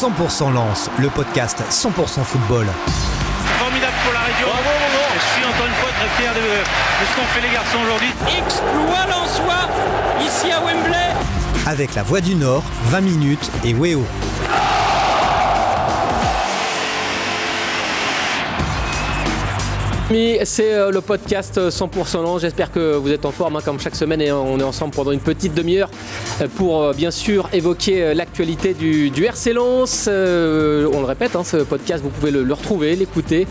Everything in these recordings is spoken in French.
100% Lance, le podcast 100% football. Formidable pour la région. Je suis encore une fois très fier de, de ce qu'ont fait les garçons aujourd'hui. Exploit Lensois ici à Wembley. Avec la Voix du Nord, 20 minutes et Weo. C'est euh, le podcast 100% Lens. J'espère que vous êtes en forme hein, comme chaque semaine et on est ensemble pendant une petite demi-heure euh, pour euh, bien sûr évoquer l'actualité du, du RC Lens. on le répète, hein, ce podcast, vous pouvez le, retrouver, l'écouter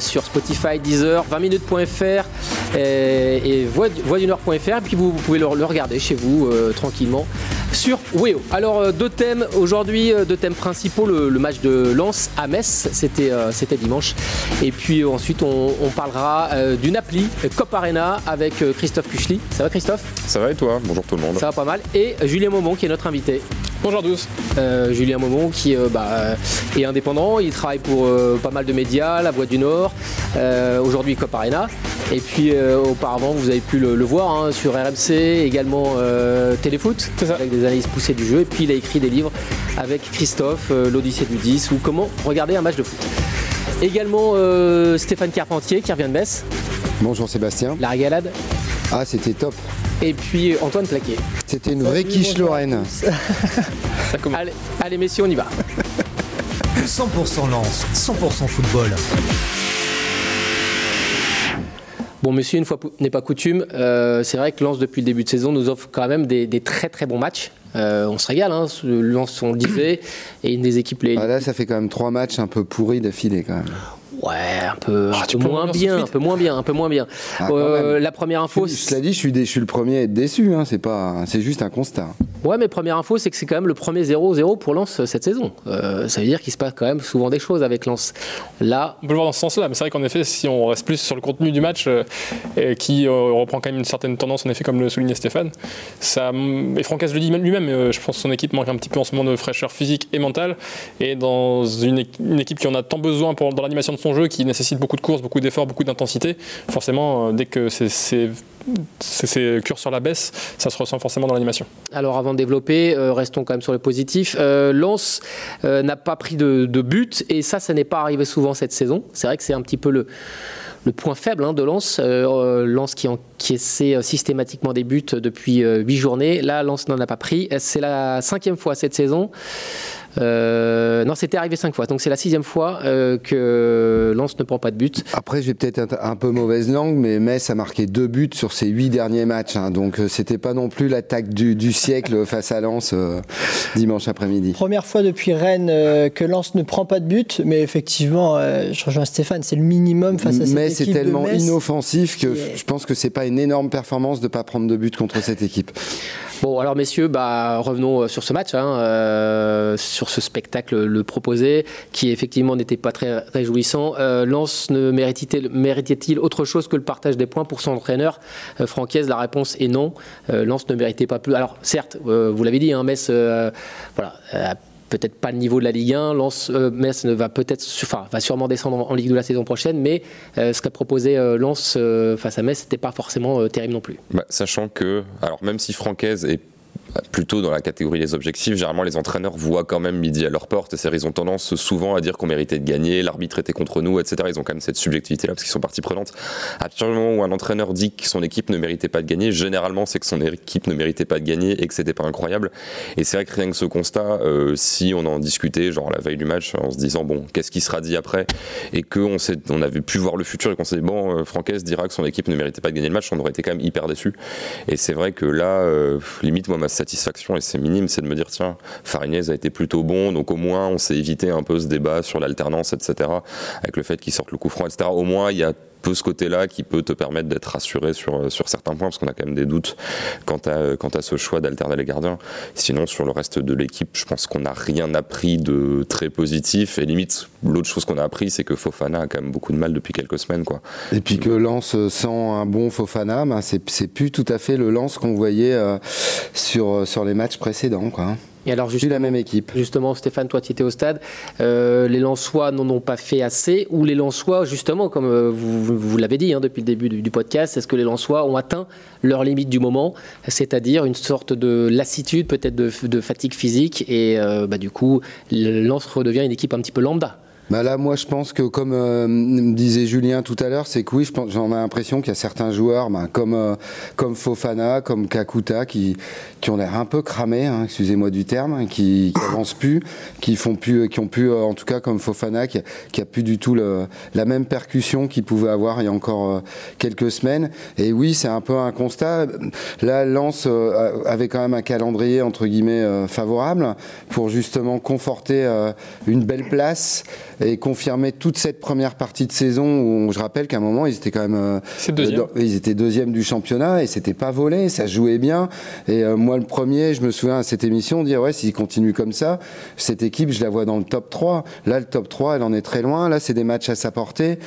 sur Spotify, Deezer, 20minutes.fr et, et voix-du-nord.fr. Et puis vous, pouvez le, regarder chez vous tranquillement sur Weo. Alors deux thèmes aujourd'hui, deux thèmes principaux. Le, le match de Lens à Metz, c'était c'était dimanche. Et puis ensuite on, on parlera euh, d'une appli Cop Arena avec euh, Christophe Kuchli. Ça va Christophe? Ça va et toi? Bonjour tout le monde. Ça va pas mal. Et Julien Momon qui est notre invité. Bonjour à tous. Euh, Julien Momon qui euh, bah, est indépendant, il travaille pour euh, pas mal de médias, La Voix du Nord, aujourd'hui Cop Arena. Et puis auparavant, vous avez pu le, le voir hein, sur RMC, également Téléfoot, avec des analyses poussées du jeu. Et puis il a écrit des livres avec Christophe, L'Odyssée du 10 ou comment regarder un match de foot. Également euh, Stéphane Carpentier qui revient de Metz. Bonjour Sébastien. La régalade. Ah, c'était top. Et puis Antoine Plaquet. C'était une vraie quiche Lorraine. allez, allez, messieurs, on y va. 100% Lance, 100% football. Bon, monsieur, une fois n'est pas coutume, euh, c'est vrai que Lens, depuis le début de saison, nous offre quand même des, des très très bons matchs. Euh, on se régale, hein, Lens, on le disait, et une des équipes les. Ah là, ça fait quand même trois matchs un peu pourris d'affilée quand même. Ouais, un peu, ah, un peu moins bien, un peu moins bien, un peu moins bien. Ah, euh, la première info. Cela dit, je suis, je suis le premier à être déçu. Hein, c'est pas, c'est juste un constat. Ouais, mais première info, c'est que c'est quand même le premier 0-0 pour Lens cette saison. Euh, ça veut dire qu'il se passe quand même souvent des choses avec Lens. Là, on peut le voir dans ce sens-là, mais c'est vrai qu'en effet, si on reste plus sur le contenu du match, euh, qui euh, reprend quand même une certaine tendance, en effet, comme le soulignait Stéphane, ça, et Francaise le dit lui-même, euh, je pense que son équipe manque un petit peu en ce moment de fraîcheur physique et mentale, et dans une, une équipe qui en a tant besoin pour, dans l'animation de son jeu, qui nécessite beaucoup de courses, beaucoup d'efforts, beaucoup d'intensité, forcément, euh, dès que c'est c'est cure sur la baisse, ça se ressent forcément dans l'animation. Alors avant de développer, euh, restons quand même sur le positif. Euh, euh, n'a pas pris de, but et ça, ça n'est pas arrivé souvent cette saison. C'est vrai que c'est un petit peu le, le point faible hein, de Lens. Lens qui encaissait systématiquement des buts depuis huit journées. Là, Lens n'en a pas pris. C'est la cinquième fois cette saison. Euh, non, c'était arrivé cinq fois. Donc c'est la sixième fois euh, que Lens ne prend pas de but. Après, j'ai peut-être un, un, peu mauvaise langue, mais Metz a marqué deux buts sur ses huit derniers matchs. Hein, donc euh, c'était pas non plus l'attaque du, du, siècle face à Lens euh, dimanche après-midi. Première fois depuis Rennes euh, que Lens ne prend pas de but, mais effectivement, je rejoins Stéphane, c'est le minimum face à cette mais équipe. Mais c'est tellement Metz inoffensif que est... je pense que c'est pas une énorme performance de pas prendre de but contre cette équipe. Bon, alors messieurs, bah, revenons sur ce match, hein, euh, sur ce spectacle le proposé, qui effectivement n'était pas très réjouissant. Euh, Lens ne méritait-il méritait autre chose que le partage des points pour son entraîneur? Euh, La réponse est non. Euh, Lens ne méritait pas plus. Alors certes, vous l'avez dit, hein, Metz, voilà peut-être pas le niveau de la Ligue 1. Lens, euh, Metz va peut-être, enfin, va sûrement descendre en, Ligue 2 la saison prochaine, mais euh, ce qu'a proposé euh, Lens face à Metz, c'était pas forcément terrible non plus. Bah, sachant que, alors même si Francaise est plutôt dans la catégorie des objectifs, généralement les entraîneurs voient quand même midi à leur porte, et ils ont tendance souvent à dire qu'on méritait de gagner, l'arbitre était contre nous, etc. Ils ont quand même cette subjectivité-là parce qu'ils sont partie prenante. À partir du moment où un entraîneur dit que son équipe ne méritait pas de gagner, généralement c'est que son équipe ne méritait pas de gagner et que c'était pas incroyable. Et c'est vrai que rien que ce constat, euh, si on en discutait, genre la veille du match, en se disant bon, qu'est-ce qui sera dit après, et qu'on on avait pu voir le futur et qu'on s'est dit bon, euh, Francaise dira que son équipe ne méritait pas de gagner le match, on aurait été quand même hyper déçu. Et c'est vrai que là, euh, limite moi ma satisfaction et c'est minime, c'est de me dire tiens, Farignez a été plutôt bon, donc au moins on s'est évité un peu ce débat sur l'alternance, etc. Avec le fait qu'il sorte le coup franc, etc. Au moins il y a peu ce côté-là qui peut te permettre d'être rassuré sur, sur certains points, parce qu'on a quand même des doutes quant à, quant à ce choix d'alterner les gardiens. Sinon, sur le reste de l'équipe, je pense qu'on n'a rien appris de très positif. Et limite, l'autre chose qu'on a appris, c'est que Fofana a quand même beaucoup de mal depuis quelques semaines. Quoi. Et puis que Lens sent un bon Fofana, ben c'est plus tout à fait le Lens qu'on voyait euh, sur, sur les matchs précédents. Quoi. Et alors la même équipe. justement, Stéphane, toi tu étais au stade, euh, les Lensois n'en ont pas fait assez, ou les Lensois, justement, comme euh, vous, vous- vous l'avez dit hein, depuis le début du, du podcast, est-ce que les Lensois ont atteint leur limite du moment, c'est-à-dire une sorte de lassitude, peut-être de, de fatigue physique, et euh, bah, du coup, le Lens redevient une équipe un petit peu lambda? Bah là, moi, je pense que comme euh, me disait Julien tout à l'heure, c'est que oui, j'en ai l'impression qu'il y a certains joueurs, bah, comme euh, comme Fofana, comme Kakuta, qui qui ont l'air un peu cramés, hein, excusez-moi du terme, hein, qui, qui avancent plus, qui font plus, qui ont plus, euh, en tout cas comme Fofana, qui, qui a plus du tout la même percussion qu'il pouvait avoir il y a encore euh, quelques semaines. Et oui, c'est un peu un constat. Là, Lens euh, avait quand même un calendrier entre guillemets euh, favorable pour justement conforter euh, une belle place et confirmer toute cette première partie de saison où je rappelle qu'à un moment ils étaient quand même euh, deuxième. dans- ils étaient deuxième du championnat et c'était pas volé, ça jouait bien. Et euh, moi, le premier, je me souviens à cette émission dire ouais, s'il continue comme ça, cette équipe, je la vois dans le top 3. Là, le top 3, elle en est très loin. Là, c'est des matchs à sa portée.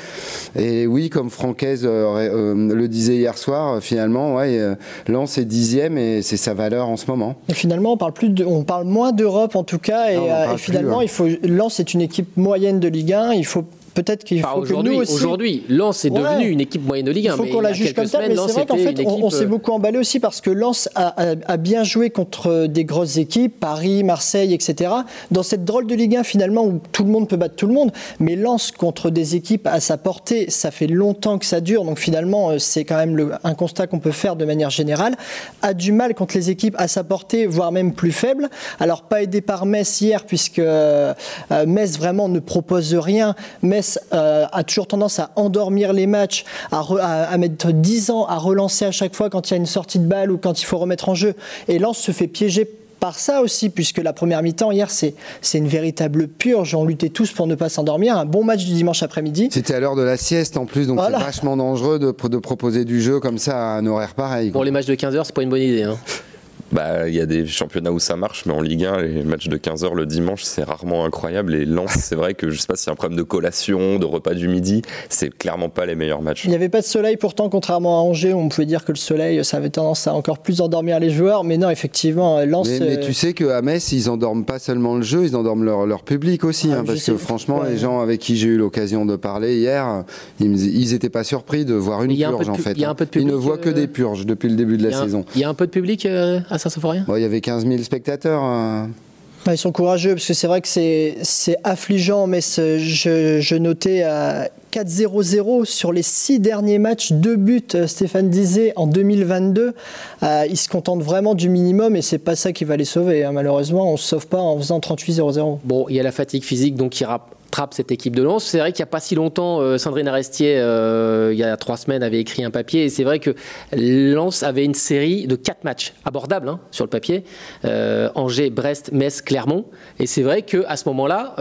Et oui, comme Francaise euh, euh, le disait hier soir, euh, finalement, ouais, euh, Lens est dixième et c'est sa valeur en ce moment. Et finalement, on parle, plus de- on parle moins d'Europe en tout cas. Et, Non, euh, finalement, plus, il faut, Lens est une équipe moyenne de Ligue 1. Il faut peut-être qu'il faut que nous aussi. Aujourd'hui, Lens est Ouais. devenu une équipe moyenne de Ligue Il 1. faut mais qu'on il la juge comme ça, mais c'est vrai qu'en fait, on, on s'est euh, beaucoup emballé aussi parce que Lens a, a- a bien joué contre des grosses équipes, Paris, Marseille, etc. Dans cette drôle de Ligue 1 finalement où tout le monde peut battre tout le monde, mais Lens contre des équipes à sa portée, ça fait longtemps que ça dure, donc finalement euh, c'est quand même le- un constat qu'on peut faire de manière générale, a du mal contre les équipes à sa portée, voire même plus faibles. Alors pas aidé par Metz hier puisque euh, euh, Metz vraiment ne propose rien. Metz euh, a toujours tendance à endormir les matchs, à, re- à- à mettre 10 ans à relancer à chaque fois quand il y a une sortie de balle ou quand il faut remettre en jeu. Et Lens se fait piéger par ça aussi, puisque la première mi-temps hier, c'est c'est une véritable purge. On luttait tous pour ne pas s'endormir. Un bon match du dimanche après-midi. C'était à l'heure de la sieste en plus, donc Voilà. c'est vachement dangereux de, de proposer du jeu comme ça à un horaire pareil. Pour les matchs de 15h, c'est pas une bonne idée. hein. Bah, il y a des championnats où ça marche, mais en Ligue 1, les matchs de 15h le dimanche, c'est rarement incroyable. Et Lens, c'est vrai que je sais pas s'il y a un problème de collation, de repas du midi, c'est clairement pas les meilleurs matchs. Il n'y avait pas de soleil pourtant, contrairement à Angers, où on pouvait dire que le soleil, ça avait tendance à encore plus endormir les joueurs. Mais non, effectivement, Lens. Mais, mais euh, tu sais qu'à Metz, ils endorment pas seulement le jeu, ils endorment leur, leur public aussi. Ah, hein, parce sais. que franchement, Ouais. les gens avec qui j'ai eu l'occasion de parler hier, ils, me- ils étaient pas surpris de voir une un purge en fait. il y a un hein. peu de ils ne voient que euh, des purges depuis le début de la un, saison. il y a un peu de public euh, à Saint-Symphorien Bon, il y avait 15 000 spectateurs. hein. Bah, ils sont courageux parce que c'est vrai que c'est affligeant, mais je, je notais à 4-0-0 sur les six derniers matchs, deux buts, euh, Stéphane disait, en 2022. Euh, ils se contentent vraiment du minimum et c'est pas ça qui va les sauver. hein. Malheureusement, on se sauve pas en faisant 38-0-0. Bon, il y a la fatigue physique donc qui rattrape cette équipe de Lens. C'est vrai qu'il n'y a pas si longtemps, euh, Sandrine Arestier, euh, il y a trois semaines, avait écrit un papier et c'est vrai que Lens avait une série de quatre matchs abordables hein, sur le papier Euh, Angers, Brest, Metz, Clermont. Et c'est vrai qu'à ce moment-là,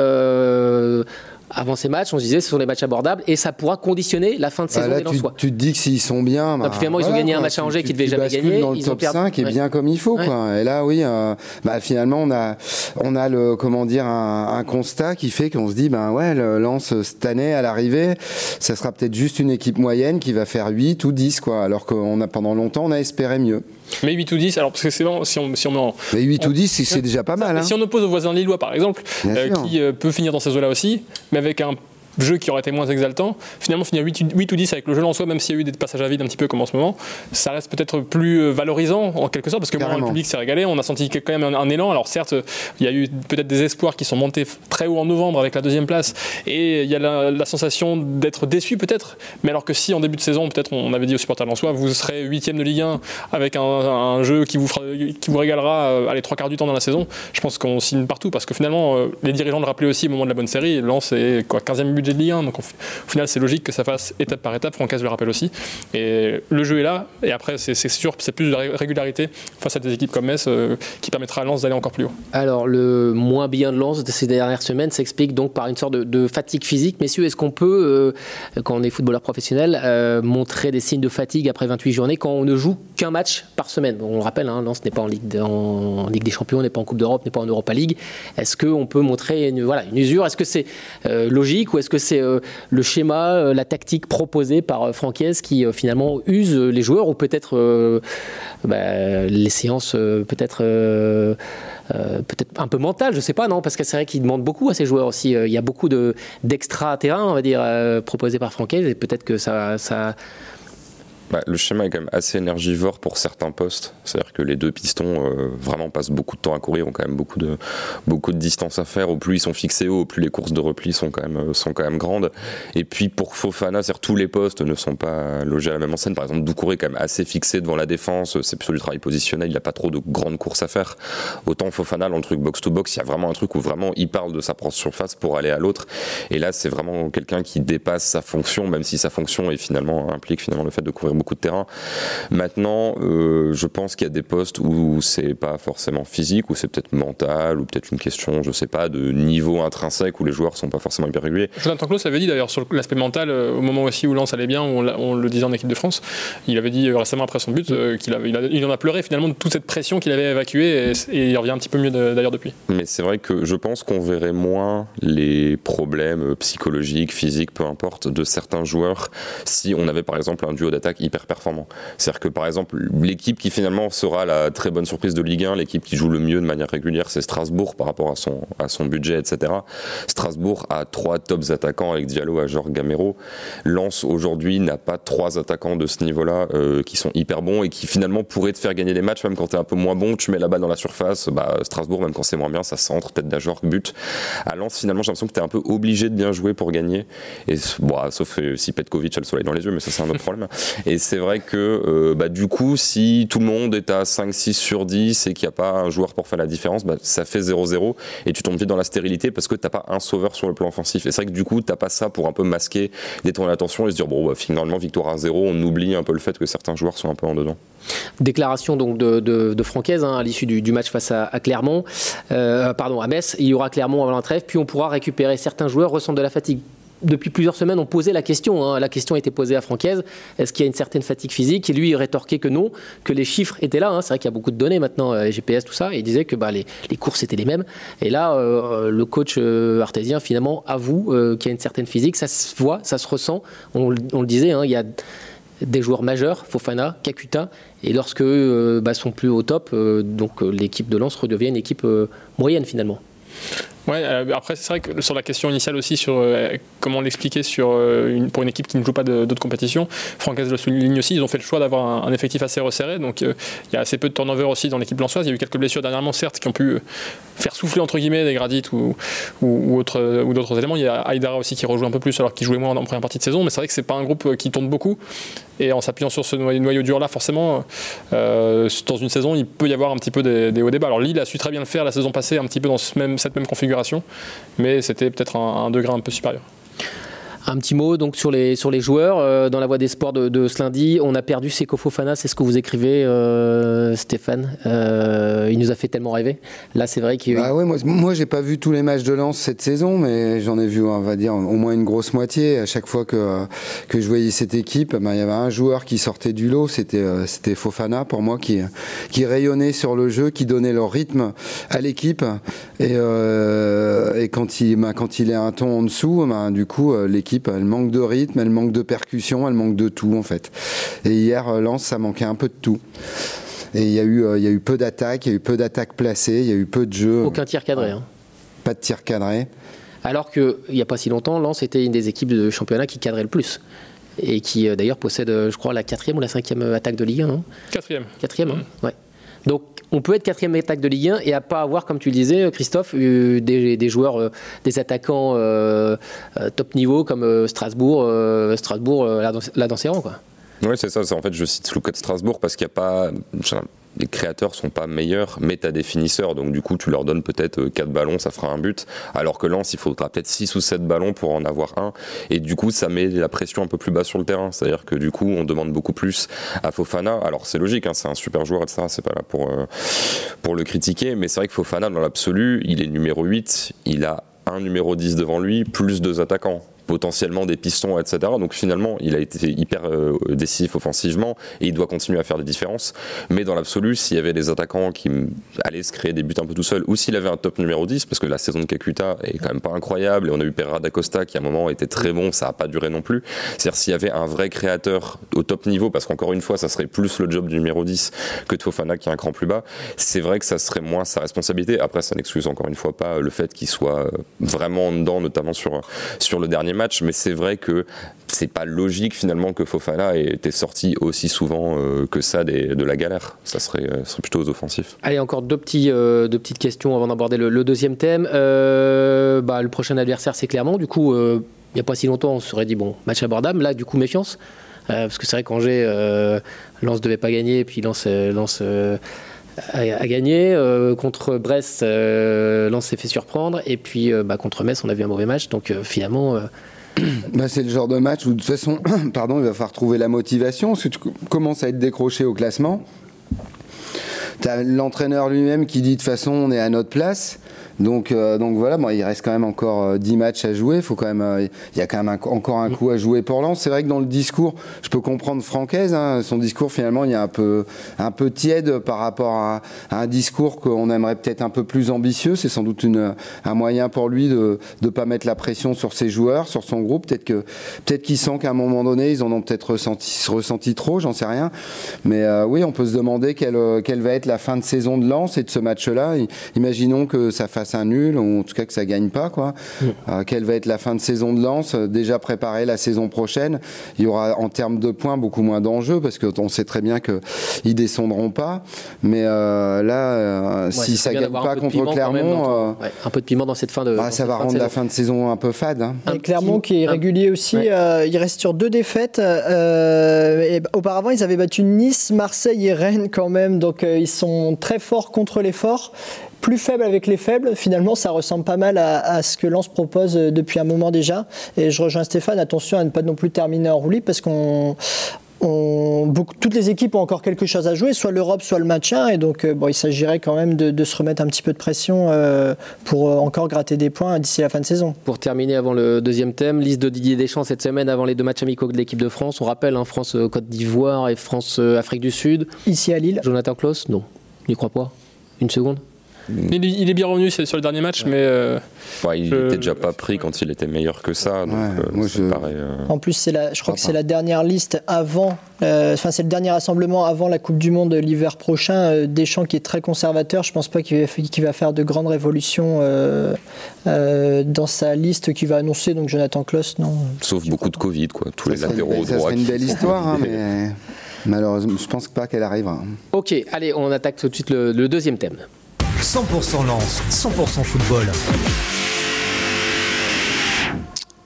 avant ces matchs, on se disait ce sont des matchs abordables et ça pourra conditionner la fin de Bah, saison là, des tu, Lensois. tu te dis que s'ils sont bien. bah, finalement, ils ont gagné un match à Angers qu'ils devaient jamais gagner, dans le ils ont top perdu. 5 et Ouais. bien comme il faut. Ouais. Quoi. Et là, oui, euh, bah, finalement, on a, on a le, comment dire, un, un constat qui fait qu'on se dit, ben ouais, le Lens cette année à l'arrivée, ça sera peut-être juste une équipe moyenne qui va faire 8 ou 10, quoi. Alors qu'on a pendant longtemps, on a espéré mieux. Mais 8 ou 10, alors parce que c'est vraiment, si on, si on en- Mais 8 On- ou 10, c'est- déjà pas mal. Hein. si on oppose au voisin lillois, par exemple, euh, qui euh, peut finir dans ces eaux-là aussi, mais avec un jeu qui aurait été moins exaltant, finalement finir 8, 8 ou 10 avec le jeu en soi, même s'il y a eu des passages à vide un petit peu comme en ce moment, ça reste peut-être plus euh, valorisant en quelque sorte, parce que le public s'est régalé, on a senti quand même un, un élan. Alors certes, il y a eu peut-être des espoirs qui sont montés très haut en novembre avec la deuxième place, et il y a la, la sensation d'être déçu peut-être, mais alors que si en début de saison, peut-être on avait dit aux supporters soi, vous serez huitième de Ligue 1 avec un, un jeu qui vous, fera- qui vous régalera euh, allez, trois quarts du temps dans la saison, je pense qu'on signe partout, parce que finalement, euh, les dirigeants le rappelaient aussi au moment de la bonne série, Lens est quoi, 15e budget de Ligue 1, donc au final c'est logique que ça fasse étape par étape, Francaise le rappelle aussi, et le jeu est là, et après c'est sûr, c'est plus de la ré- régularité face à des équipes comme Metz euh, qui permettra à Lens d'aller encore plus haut. Alors, le moins bien de Lens ces dernières semaines s'explique donc par une sorte de, fatigue physique. Messieurs, est-ce qu'on peut, euh, quand on est footballeur professionnel, euh, montrer des signes de fatigue après 28 journées quand on ne joue qu'un match par semaine? On le rappelle, hein, Lens n'est pas en Ligue, des Champions, n'est pas en Coupe d'Europe, n'est pas en Europa League. Est-ce qu'on peut montrer une, usure? Est-ce que c'est logique ou est-ce que c'est le schéma, la tactique proposée par Francaise qui finalement use les joueurs ou peut-être bah, les séances peut-être peut-être un peu mentales, je sais pas, non Parce que c'est vrai qu'il demande beaucoup à ces joueurs aussi. Il y a beaucoup d'extra terrain, on va dire, proposés par Francaise et peut-être que ça bah, le schéma est quand même assez énergivore pour certains postes. C'est-à-dire que les deux pistons euh, vraiment passent beaucoup de temps à courir, ont quand même beaucoup de, beaucoup de distance à faire. Au plus ils sont fixés haut, au plus les courses de repli sont quand même, sont quand même grandes. Et puis pour Fofana, cest tous les postes ne sont pas logés à la même enseigne. Par exemple, Doucouré est quand même assez fixé devant la défense. C'est plutôt du travail positionnel. Il n'a pas trop de grandes courses à faire. Autant Fofana, dans le truc box-to-box, il y a vraiment un truc où vraiment il parle de sa propre surface pour aller à l'autre. Et là, c'est vraiment quelqu'un qui dépasse sa fonction, même si sa fonction est finalement implique finalement le fait de courir beaucoup de terrain. Maintenant, euh, je pense qu'il y a des postes où c'est pas forcément physique, où c'est peut-être mental, ou peut-être une question, je sais pas, de niveau intrinsèque où les joueurs sont pas forcément hyper réguliers. Jonathan Klaus avait dit d'ailleurs sur l'aspect mental, euh, au moment aussi où Lens allait bien, on, on, le disait en équipe de France, il avait dit euh, récemment après son but qu'il avait, il, en a pleuré finalement de toute cette pression qu'il avait évacuée et, il revient un petit peu mieux d'ailleurs depuis. Mais c'est vrai que je pense qu'on verrait moins les problèmes psychologiques, physiques, peu importe, de certains joueurs si on avait par exemple un duo d'attaque hyper performant. C'est-à-dire que par exemple, l'équipe qui finalement sera la très bonne surprise de Ligue 1, l'équipe qui joue le mieux de manière régulière, c'est Strasbourg par rapport à son, à son budget, etc. Strasbourg a trois tops attaquants avec Diallo, Ajor, Gamero. Lens aujourd'hui n'a pas trois attaquants de ce niveau-là euh, qui sont hyper bons et qui finalement pourraient te faire gagner les matchs, même quand tu es un peu moins bon, tu mets la balle dans la surface. Bah, Strasbourg, même quand c'est moins bien, ça centre, tête d'Ajor, but. À Lens, finalement, j'ai l'impression que tu es un peu obligé de bien jouer pour gagner. Et, bon, sauf euh, si Petkovic a le soleil dans les yeux, mais ça, c'est un autre problème. C'est vrai que euh, bah, du coup, si tout le monde est à 5-6 sur 10 et qu'il n'y a pas un joueur pour faire la différence, bah, ça fait 0-0 et tu tombes vite dans la stérilité parce que tu n'as pas un sauveur sur le plan offensif. Et c'est vrai que du coup, tu n'as pas ça pour un peu masquer, détourner l'attention et se dire, bon, bah, finalement, victoire à 0, on oublie un peu le fait que certains joueurs sont un peu en dedans. Déclaration donc de, de, Francaise hein, à l'issue du, match face à, Clermont, euh, pardon à Metz. Il y aura Clermont avant la trêve, puis on pourra récupérer certains joueurs ressentent de la fatigue depuis plusieurs semaines, on posait la question. Hein. La question a été posée à Francaise est-ce qu'il y a une certaine fatigue physique? Et lui, il rétorquait que non, que les chiffres étaient là. Hein. C'est vrai qu'il y a beaucoup de données maintenant, euh, GPS, tout ça. Et il disait que bah, les, courses étaient les mêmes. Et là, euh, le coach euh, artésien, finalement, avoue qu'il y a une certaine physique. Ça se voit, ça se ressent. On, le disait, hein, il y a des joueurs majeurs, Fofana, Kakuta, et lorsque bah, sont plus au top, donc l'équipe de Lens redevient une équipe moyenne finalement. Ouais, euh, après c'est vrai que sur la question initiale aussi sur euh, comment l'expliquer sur euh, une, pour une équipe qui ne joue pas d'autres compétitions, Francaise le souligne aussi, ils ont fait le choix d'avoir un, effectif assez resserré, donc il y a assez peu de turnover aussi dans l'équipe lançoise. Il y a eu quelques blessures dernièrement certes qui ont pu faire souffler entre guillemets des gradites ou, d'autres éléments. Il y a Aïdara aussi qui rejoue un peu plus alors qu'il jouait moins en première partie de saison, mais c'est vrai que c'est pas un groupe qui tourne beaucoup. Et en s'appuyant sur ce noyau, dur là, forcément, dans une saison, il peut y avoir un petit peu des, hauts débats. Alors Lille a su très bien le faire la saison passée, un petit peu dans cette même configuration mais c'était peut-être un, degré un peu supérieur. Un petit mot donc sur les, sur les joueurs. Euh, dans la voie des sports de, ce lundi, on a perdu Seko Fofana, c'est ce que vous écrivez, euh, Stéphane. Euh, il nous a fait tellement rêver. Là, c'est vrai qu'il. Bah ouais, moi, moi j'ai pas vu tous les matchs de Lens cette saison, mais j'en ai vu, on va dire, au moins une grosse moitié. À chaque fois que, que je voyais cette équipe, bah, il y avait un joueur qui sortait du lot, c'était c'était Fofana pour moi, qui, qui rayonnait sur le jeu, qui donnait leur rythme à l'équipe. Et, et quand, il, bah, quand il est un ton en dessous, bah, du coup, l'équipe elle manque de rythme, elle manque de percussion, elle manque de tout en fait. Et hier, euh, Lens, ça manquait un peu de tout. Et il y, a eu, euh, il y a eu peu d'attaques, il y a eu peu d'attaques placées, il y a eu peu de jeux. Aucun tir cadré. Hein. Pas de tir cadré. Alors qu'il n'y a pas si longtemps, Lens était une des équipes de championnat qui cadrait le plus. Et qui euh, d'ailleurs possède, je crois, la quatrième ou la cinquième attaque de Ligue 1. Non? Quatrième. Quatrième, hein. ouais. Donc on peut être quatrième attaque de Ligue 1 et à pas avoir, comme tu le disais, Christophe, des, des joueurs, euh, des attaquants euh, euh, top niveau comme Strasbourg, Strasbourg là, dans, là ses rangs. Quoi. Oui, c'est ça. En fait, je cite Lucas de Strasbourg parce qu'il n'y a pas les créateurs sont pas meilleurs, mais tu as des finisseurs, donc du coup tu leur donnes peut-être 4 euh, ballons, ça fera un but, alors que Lens il faudra peut-être 6 ou 7 ballons pour en avoir un, et du coup ça met la pression un peu plus bas sur le terrain, c'est-à-dire que du coup on demande beaucoup plus à Fofana, alors c'est logique, hein, c'est un super joueur, etc., c'est pas là pour, euh, pour le critiquer, mais c'est vrai que Fofana dans l'absolu, il est numéro 8, il a un numéro 10 devant lui, plus deux attaquants potentiellement des pistons, etc. Donc finalement, il a été hyper euh, décisif offensivement et il doit continuer à faire des différences. Mais dans l'absolu, s'il y avait des attaquants qui allaient se créer des buts un peu tout seul, ou s'il avait un top numéro 10, parce que la saison de Kakuta est quand même pas incroyable, et on a eu Pereira d'Acosta qui à un moment était très bon, ça n'a pas duré non plus. C'est-à-dire s'il y avait un vrai créateur au top niveau, parce qu'encore une fois, ça serait plus le job du numéro 10 que de Fofana qui est un cran plus bas, c'est vrai que ça serait moins sa responsabilité. Après, ça n'excuse encore une fois pas le fait qu'il soit vraiment en dedans, notamment sur, sur le dernier match, mais c'est vrai que c'est pas logique finalement que Fofana ait été sorti aussi souvent euh, que ça des, de la galère. Ça serait, euh, plutôt aux offensifs. Allez, encore deux, petits, euh, deux petites questions avant d'aborder le, deuxième thème. Bah, le prochain adversaire, c'est Clermont. Du coup, il n'y a pas si longtemps, on se serait dit, bon, match abordable. Là, du coup, méfiance. parce que c'est vrai qu'Angers, Lens ne devait pas gagner, puis Lens. Lens a, gagné. contre Brest, Lens s'est fait surprendre. Et puis bah, contre Metz, on a vu un mauvais match. Donc finalement, bah, c'est le genre de match où de toute façon, pardon, il va falloir trouver la motivation parce que tu commences à être décroché au classement. Tu as l'entraîneur lui-même qui dit de toute façon on est à notre place. Donc, euh, donc voilà, bon, il reste quand même encore euh, 10 matchs à jouer. Euh, il y a quand même encore un coup à jouer pour Lens. C'est vrai que dans le discours, je peux comprendre Francaise. Hein, son discours finalement, il est un peu, tiède par rapport à, un discours qu'on aimerait peut-être un peu plus ambitieux. C'est sans doute un moyen pour lui de ne pas mettre la pression sur ses joueurs, sur son groupe. Peut-être qu'il sent qu'à un moment donné, ils en ont peut-être ressenti, trop. J'en sais rien. Mais euh, oui, on peut se demander quelle, quelle va être la fin de saison de Lens et de ce match-là. Imaginons que ça fasse un nul, ou en tout cas que ça gagne pas. Quoi. Mm. Euh, quelle va être la fin de saison de Lens? Déjà préparé la saison prochaine. Il y aura en termes de points beaucoup moins d'enjeux parce qu'on sait très bien qu'ils descendront pas. Mais euh, là, euh, ouais, si ça gagne pas contre Clermont, ouais, un peu de piment dans cette fin de. Bah, ça va rendre la fin de saison un peu fade. Hein. Et Clermont qui est régulier aussi, ouais. il reste sur deux défaites. Et auparavant, ils avaient battu Nice, Marseille et Rennes quand même, donc ils sont très forts contre les forts plus faible avec les faibles. Finalement, ça ressemble pas mal à, à ce que Lens propose depuis un moment déjà. Et je rejoins Stéphane, attention à ne pas non plus terminer en roulis parce qu'on on, beaucoup, toutes les équipes ont encore quelque chose à jouer, soit l'Europe, soit le maintien. Et donc, bon, il s'agirait quand même de, de, se remettre un petit peu de pression euh, pour encore gratter des points d'ici la fin de saison. Pour terminer avant le deuxième thème, liste de Didier Deschamps cette semaine avant les deux matchs amicaux de l'équipe de France. On rappelle hein, France-Côte d'Ivoire et France-Afrique du Sud. Ici à Lille. Jonathan Klaus? Non. N'y crois pas Une seconde il, il, est bien revenu sur le dernier match, ouais. mais. Euh, ouais, il je... était déjà pas pris quand il était meilleur que ça. Donc, euh, moi, je... paraît, euh... En plus, c'est la, je crois que c'est la dernière liste avant. Enfin, c'est le dernier rassemblement avant la Coupe du Monde l'hiver prochain. Deschamps qui est très conservateur. Je pense pas qu'il va, qu va, faire de grandes révolutions dans sa liste qu'il va annoncer. Donc Jonathan Klaus, non. Sauf beaucoup de Covid, quoi. Tous ça les latéraux droits. C'est une belle histoire, hein, mais. Malheureusement, je pense pas qu'elle arrivera. Ok, allez, on attaque tout de suite le, le deuxième thème. 100% lance, 100% football.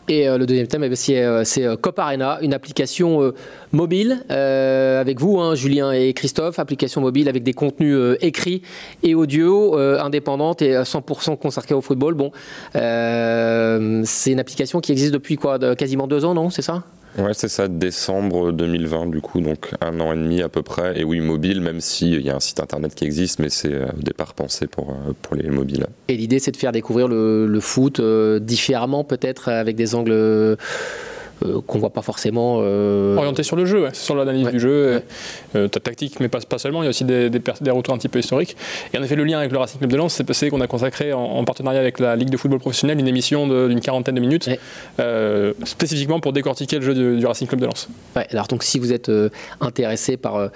Et euh, le deuxième thème, c'est euh, Cop Arena, une application euh, mobile euh, avec vous, hein, Julien et Christophe, application mobile avec des contenus euh, écrits et audio, euh, indépendante et 100% consacrée au football. Bon, c'est une application qui existe depuis quoi, quasiment deux ans, non? C'est ça? Ouais, c'est ça, décembre 2020, du coup, donc un an et demi à peu près. Et oui, mobile, même s'il y a un site internet qui existe, mais c'est au départ pensé pour, pour les mobiles. Et l'idée, c'est de faire découvrir le, foot euh, différemment, peut-être, avec des angles. Euh, qu'on voit pas forcément. Euh... Orienté sur le jeu, ouais, sur l'analyse ouais. du jeu, ouais. euh, tactique, mais pas, pas, seulement, il y a aussi des, des, des, retours un petit peu historiques. Et en effet, le lien avec le Racing Club de Lens, c'est passé qu'on a consacré en, en, partenariat avec la Ligue de football professionnel une émission d'une quarantaine de minutes, spécifiquement pour décortiquer le jeu du, du, Racing Club de Lens. Alors donc si vous êtes intéressé par,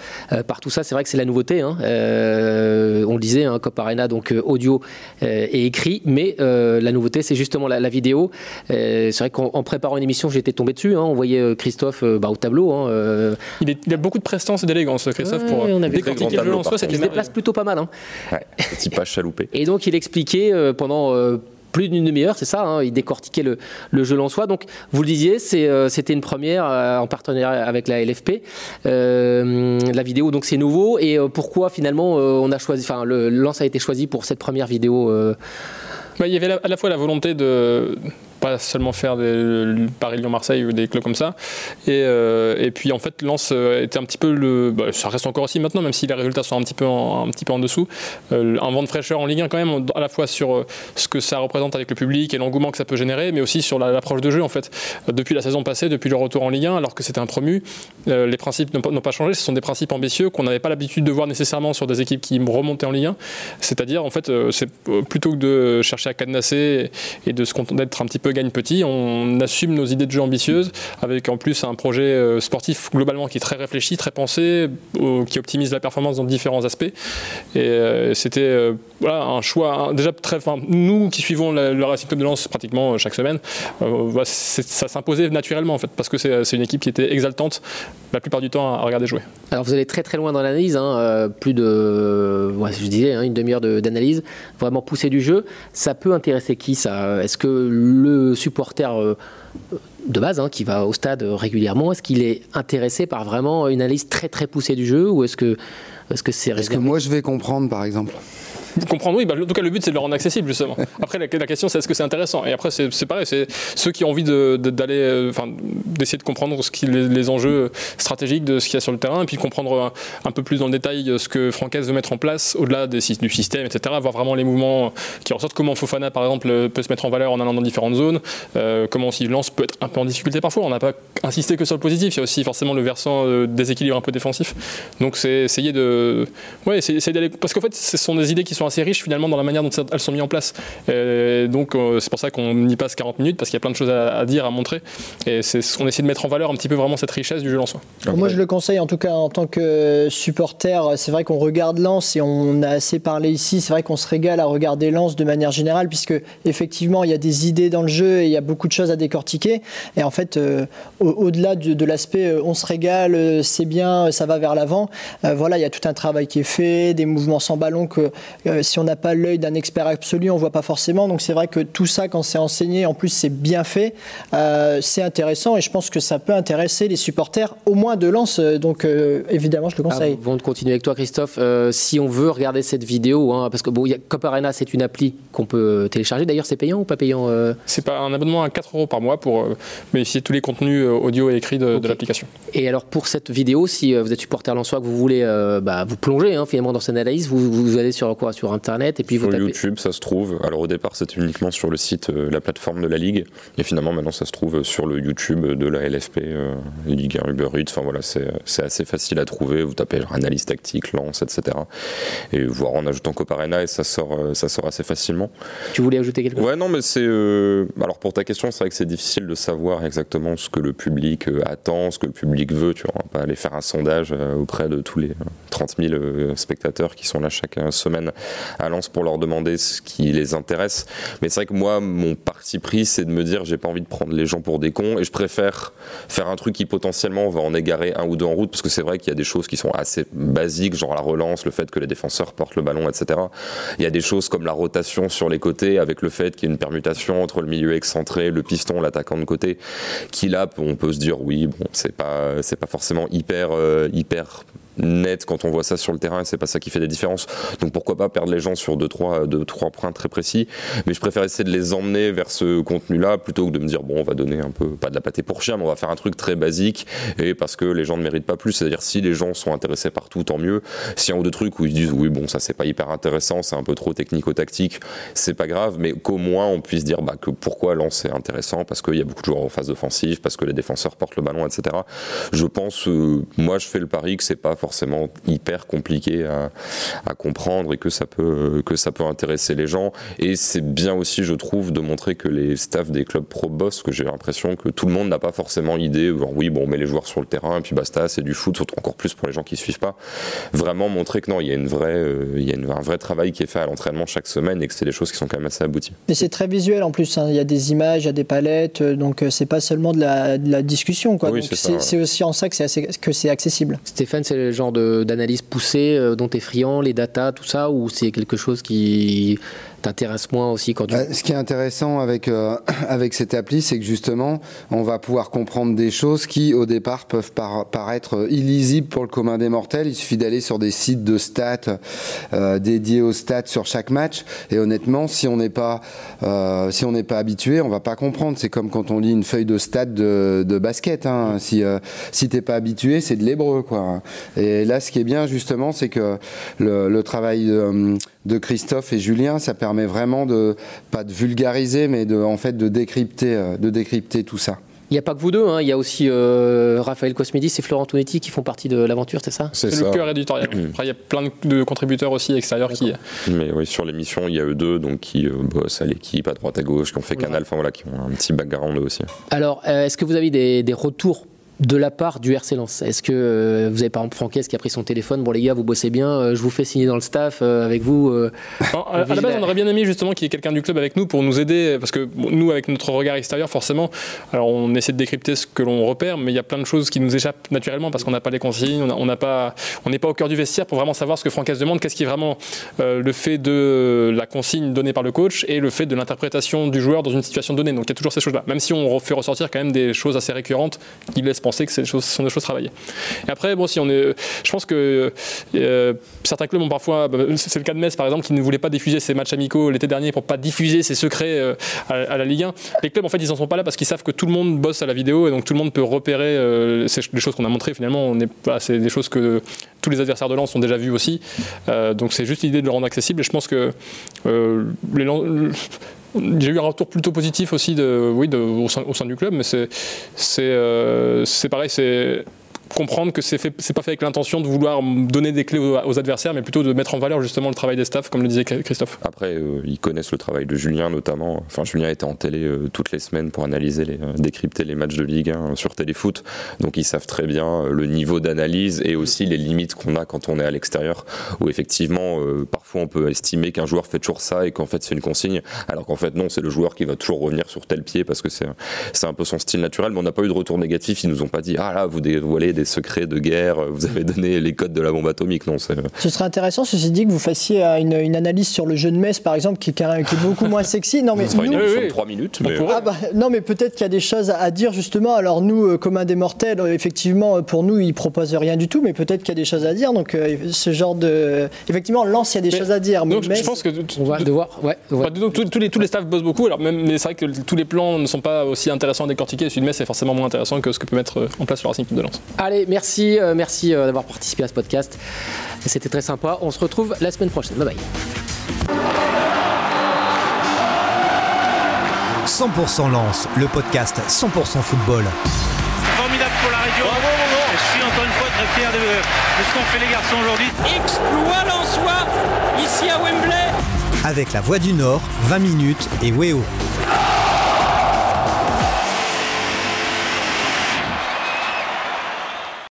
par tout ça, c'est vrai que c'est la nouveauté. Hein. On le disait, hein, Cop Arena, donc audio et écrit, mais la nouveauté, c'est justement la, la vidéo. c'est vrai qu'en préparant une émission, j'étais tombé dessus. Hein. On voyait Christophe bah, au tableau. Hein. Il, est, il, a beaucoup de prestance et d'élégance, Christophe, ouais, pour on avait décortiquer le jeu en soi. Il se déplace plutôt pas mal. Hein. Ouais, petit pas chaloupé. Et donc, il expliquait euh, pendant. Euh, plus d'une demi-heure, c'est ça, hein, il décortiquait le, le jeu soi. Donc, vous le disiez, c'était une première euh, en partenariat avec la LFP. Euh, la vidéo, donc c'est nouveau. Et euh, pourquoi finalement on a choisi, enfin, le lance a été choisi pour cette première vidéo bah, Il y avait à la fois la volonté de pas seulement faire des Paris-Lyon-Marseille ou des clubs comme ça. Et, et puis en fait, Lens était un petit peu le. Bah, ça reste encore aussi maintenant, même si les résultats sont un petit peu en, un petit peu en dessous. un vent de fraîcheur en Ligue 1 quand même, à la fois sur ce que ça représente avec le public et l'engouement que ça peut générer, mais aussi sur l'approche de jeu en fait. Depuis la saison passée, depuis le retour en Ligue 1, alors que c'était un promu, les principes n'ont pas changé. Ce sont des principes ambitieux qu'on n'avait pas l'habitude de voir nécessairement sur des équipes qui remontaient en Ligue 1. C'est-à-dire, en fait, euh, c'est euh, plutôt que de chercher à cadenasser et de se contenter d'être un petit peu gagne petit, on assume nos idées de jeu ambitieuses avec en plus un projet euh, sportif globalement qui est très réfléchi, très pensé, qui optimise la performance dans différents aspects. Et c'était voilà, un choix déjà très. Nous qui suivons le, Racing Club de Lens pratiquement chaque semaine, ça s'imposait naturellement en fait parce que c'est une équipe qui était exaltante la plupart du temps à regarder jouer. Alors vous allez très très loin dans l'analyse, hein, euh, plus de, je disais, hein, une demi-heure d'analyse, vraiment pousser du jeu. Ça peut intéresser qui ça? Est-ce que le supporter euh, de base, hein, qui va au stade régulièrement, est-ce qu'il est intéressé par vraiment une analyse très très poussée du jeu ou est-ce que est-ce que c'est Est-ce que moi je vais comprendre par exemple? Comprendre, oui. Bah, en tout cas, le but, c'est de le rendre accessible, justement. Après, la, question, c'est est-ce que c'est intéressant? Et après, c'est pareil, c'est ceux qui ont envie d'aller, euh, enfin, d'essayer de comprendre ce qui, les, enjeux stratégiques de ce qu'il y a sur le terrain, et puis comprendre un, peu plus dans le détail ce que Francaise veut mettre en place, au-delà du système, etc. Voir vraiment les mouvements qui ressortent, comment Fofana, par exemple, peut se mettre en valeur en allant dans différentes zones, euh, comment aussi Lance peut être un peu en difficulté parfois. On n'a pas insisté que sur le positif, il y a aussi forcément le versant euh, déséquilibre un peu défensif. Donc, c'est essayer de. Ouais, essayer d'aller. Parce qu'en fait, ce sont des idées qui sont assez riches finalement dans la manière dont elles sont mises en place. donc euh, c'est pour ça qu'on y passe 40 minutes parce qu'il y a plein de choses à, dire, à montrer. Et c'est ce qu'on essaie de mettre en valeur un petit peu vraiment cette richesse du jeu soi Moi je le conseille en tout cas en tant que supporter. C'est vrai qu'on regarde Lens et on a assez parlé ici. C'est vrai qu'on se régale à regarder Lens de manière générale puisque effectivement il y a des idées dans le jeu et il y a beaucoup de choses à décortiquer. Et en fait, euh, au-delà de, l'aspect euh, on se régale, c'est bien, ça va vers l'avant. voilà, il y a tout un travail qui est fait, des mouvements sans ballon que si on n'a pas l'œil d'un expert absolu, on voit pas forcément. Donc c'est vrai que tout ça, quand c'est enseigné, en plus c'est bien fait, euh, c'est intéressant et je pense que ça peut intéresser les supporters, au moins de Lens. Donc euh, évidemment, je le conseille. Avant de continuer avec toi, Christophe, euh, si on veut regarder cette vidéo, hein, parce que bon, Cop Arena, c'est une appli qu'on peut télécharger. D'ailleurs, c'est payant ou pas payant C'est pas un abonnement à 4 euros par mois pour bénéficier de tous les contenus audio et écrits de, l'application. Et alors pour cette vidéo, si vous êtes supporter lensois, que vous voulez bah, vous plonger hein, finalement dans cette analyse, vous, vous allez sur quoi? Sur Internet et puis sur YouTube, ça se trouve. Alors au départ, c'était uniquement sur le site, euh, la plateforme de la Ligue. Et finalement, maintenant, ça se trouve sur le YouTube de la LFP, euh, Ligue 1, Uber Eats. Enfin voilà, c'est assez facile à trouver. Vous tapez analyse tactique, lance, etc. Et voir en ajoutant Coparena et ça sort, euh, ça sort assez facilement. Tu voulais ajouter quelque chose? Ouais, non, mais c'est. alors pour ta question, c'est vrai que c'est difficile de savoir exactement ce que le public attend, ce que le public veut. Tu vois, pas aller faire un sondage auprès de tous les 30 000 spectateurs qui sont là chaque semaine à Lens pour leur demander ce qui les intéresse. Mais c'est vrai que moi, mon parti pris, c'est de me dire, j'ai pas envie de prendre les gens pour des cons et je préfère faire un truc qui potentiellement va en égarer un ou deux en route parce que c'est vrai qu'il y a des choses qui sont assez basiques, genre la relance, le fait que les défenseurs portent le ballon, etc. Il y a des choses comme la rotation sur les côtés avec le fait qu'il y ait une permutation entre le milieu excentré, le piston, l'attaquant de côté, qui là, on peut se dire, oui, bon, c'est pas, c'est pas forcément hyper, euh, hyper net quand on voit ça sur le terrain, c'est pas ça qui fait des différences. Donc pourquoi pas perdre les gens sur deux trois, deux, trois points très précis. Mais je préfère essayer de les emmener vers ce contenu-là plutôt que de me dire bon on va donner un peu pas de la pâté pour chien, mais on va faire un truc très basique et parce que les gens ne méritent pas plus. C'est-à-dire si les gens sont intéressés par tout, tant mieux. Si un ou deux trucs où ils disent oui bon ça c'est pas hyper intéressant, c'est un peu trop technico-tactique, c'est pas grave, mais qu'au moins on puisse dire bah, que pourquoi lancer intéressant? Parce qu'il y a beaucoup de joueurs en phase offensive, parce que les défenseurs portent le ballon, etc. Je pense, euh, moi je fais le pari que c'est pas forcément hyper compliqué à, comprendre et que ça peut que ça peut intéresser les gens. Et c'est bien aussi, je trouve, de montrer que les staffs des clubs pro boss, que j'ai l'impression que tout le monde n'a pas forcément l'idée. oui, bon, on met les joueurs sur le terrain et puis basta, c'est du foot, surtout encore plus pour les gens qui suivent pas. Vraiment montrer que non, il y a une vraie, euh, il y a un vrai travail qui est fait à l'entraînement chaque semaine et que c'est des choses qui sont quand même assez abouties. Et c'est très visuel en plus. Hein. Il y a des images, il y a des palettes, euh, donc euh, c'est pas seulement de la, discussion. Quoi. c'est aussi en ça que c'est accessible. Stéphane, c'est genre d'analyse poussée euh, dont tu es friand, les datas, tout ça, ou c'est quelque chose qui t'intéresse moins aussi quand tu. Bah, ce qui est intéressant avec, euh, avec cette appli, c'est que justement, on va pouvoir comprendre des choses qui, au départ, peuvent par- paraître illisibles pour le commun des mortels. Il suffit d'aller sur des sites de stats euh, dédiés aux stats sur chaque match. Et honnêtement, si on n'est pas, euh, si on n'est pas habitué, on va pas comprendre. C'est comme quand on lit une feuille de stats de, de basket. Hein. Si, euh, si t'es pas habitué, c'est de l'hébreu, quoi. Et là, ce qui est bien, justement, c'est que le, le travail de, de Christophe et Julien, ça permet vraiment de pas de vulgariser, mais de en fait de décrypter, euh, de décrypter tout ça. Il n'y a pas que vous deux, hein, il y a aussi euh, Raphaël Cosmedis et Florent Tonetti qui font partie de l'aventure, c'est ça? C'est le cœur éditorial. Après, il y a plein de- de contributeurs aussi extérieurs qui. Mais oui, sur l'émission, il y a eux deux donc, qui euh, bossent à l'équipe, à droite, à gauche, qui ont fait Canal, enfin voilà, qui ont un petit background eux aussi. Alors, euh, est-ce que vous avez des, des retours de la part du RC Lens Est-ce que euh, vous avez par exemple Franquès qui a pris son téléphone Bon, les gars, vous bossez bien, euh, je vous fais signer dans le staff euh, avec vous. Non, à, à la base, on aurait bien aimé justement qu'il y ait quelqu'un du club avec nous pour nous aider, parce que bon, nous, avec notre regard extérieur, forcément, alors on essaie de décrypter ce que l'on repère, mais il y a plein de choses qui nous échappent naturellement parce qu'on n'a pas les consignes, on n'a pas, on n'est pas au cœur du vestiaire pour vraiment savoir ce que Francaise demande, qu'est-ce qui est vraiment le fait de la consigne donnée par le coach et le fait de l'interprétation du joueur dans une situation donnée. Donc il y a toujours ces choses-là, même si on fait ressortir quand même des choses assez récurrentes qui laissent penser que ces choses sont des choses travaillées. Et après, bon, si on est, je pense que euh, certains clubs ont parfois, bah, c'est le cas de Metz par exemple, qui ne voulait pas diffuser ses matchs amicaux l'été dernier pour pas diffuser ses secrets euh, à, la Ligue 1. Les clubs en fait, ils en sont pas là parce qu'ils savent que tout le monde bosse à la vidéo et donc tout le monde peut repérer euh, les choses qu'on a montrées. Finalement, on est, c'est des choses que tous les adversaires de Lens ont déjà vues aussi. Euh, donc c'est juste l'idée de le rendre accessible. Et je pense que euh, les j'ai eu un retour plutôt positif aussi de, oui, au, sein, du club, mais c'est euh, pareil, c'est comprendre que c'est c'est pas fait avec l'intention de vouloir donner des clés aux, adversaires, mais plutôt de mettre en valeur justement le travail des staffs, comme le disait Christophe. Après, euh, ils connaissent le travail de Julien notamment. Enfin, Julien était en télé euh, toutes les semaines pour analyser, euh, décrypter les matchs de Ligue 1 sur Téléfoot. Donc, ils savent très bien le niveau d'analyse et aussi les limites qu'on a quand on est à l'extérieur. Où effectivement, parfois, on peut estimer qu'un joueur fait toujours ça et qu'en fait, c'est une consigne. Alors qu'en fait, non, c'est le joueur qui va toujours revenir sur tel pied parce que c'est un peu son style naturel. Mais on n'a pas eu de retour négatif. Ils nous ont pas dit ah là, vous dévoilez des secrets de guerre, vous avez donné les codes de la bombe atomique. Non, c'est Ce serait intéressant, ceci dit, que vous fassiez euh, une, une analyse sur le jeu de Metz, par exemple, qui, est carré- qui est beaucoup moins sexy. Non, mais une nous- émission oui, de oui. 3 minutes. Mais... Ah bah, non, mais peut-être qu'il y a des choses à dire justement. Alors nous, euh, commun des mortels, euh, effectivement, euh, pour nous, ils proposent rien du tout, mais peut-être qu'il y a des choses à dire. Donc euh, ce genre de, effectivement, Lens, il y a des Mais- choses à dire. Donc je pense que On va devoir. Ouais, ouais. Bah, donc, tous, tous les, tous les staffs bossent beaucoup, alors même, mais c'est vrai que tous les plans ne sont pas aussi intéressants à décortiquer. Celui de Metz est forcément moins intéressant que ce que peut mettre euh, en place le Racing Club de Lens. Allez, merci, euh, merci euh, d'avoir participé à ce podcast. C'était très sympa. On se retrouve la semaine prochaine. Bye bye. 100% Lance, le podcast 100% football. Formidable pour la région. Je suis encore une fois très fier de, de ce qu'ont fait les garçons aujourd'hui. Exploit lensois ici à Wembley. Avec la Voix du Nord, 20 minutes et Weo.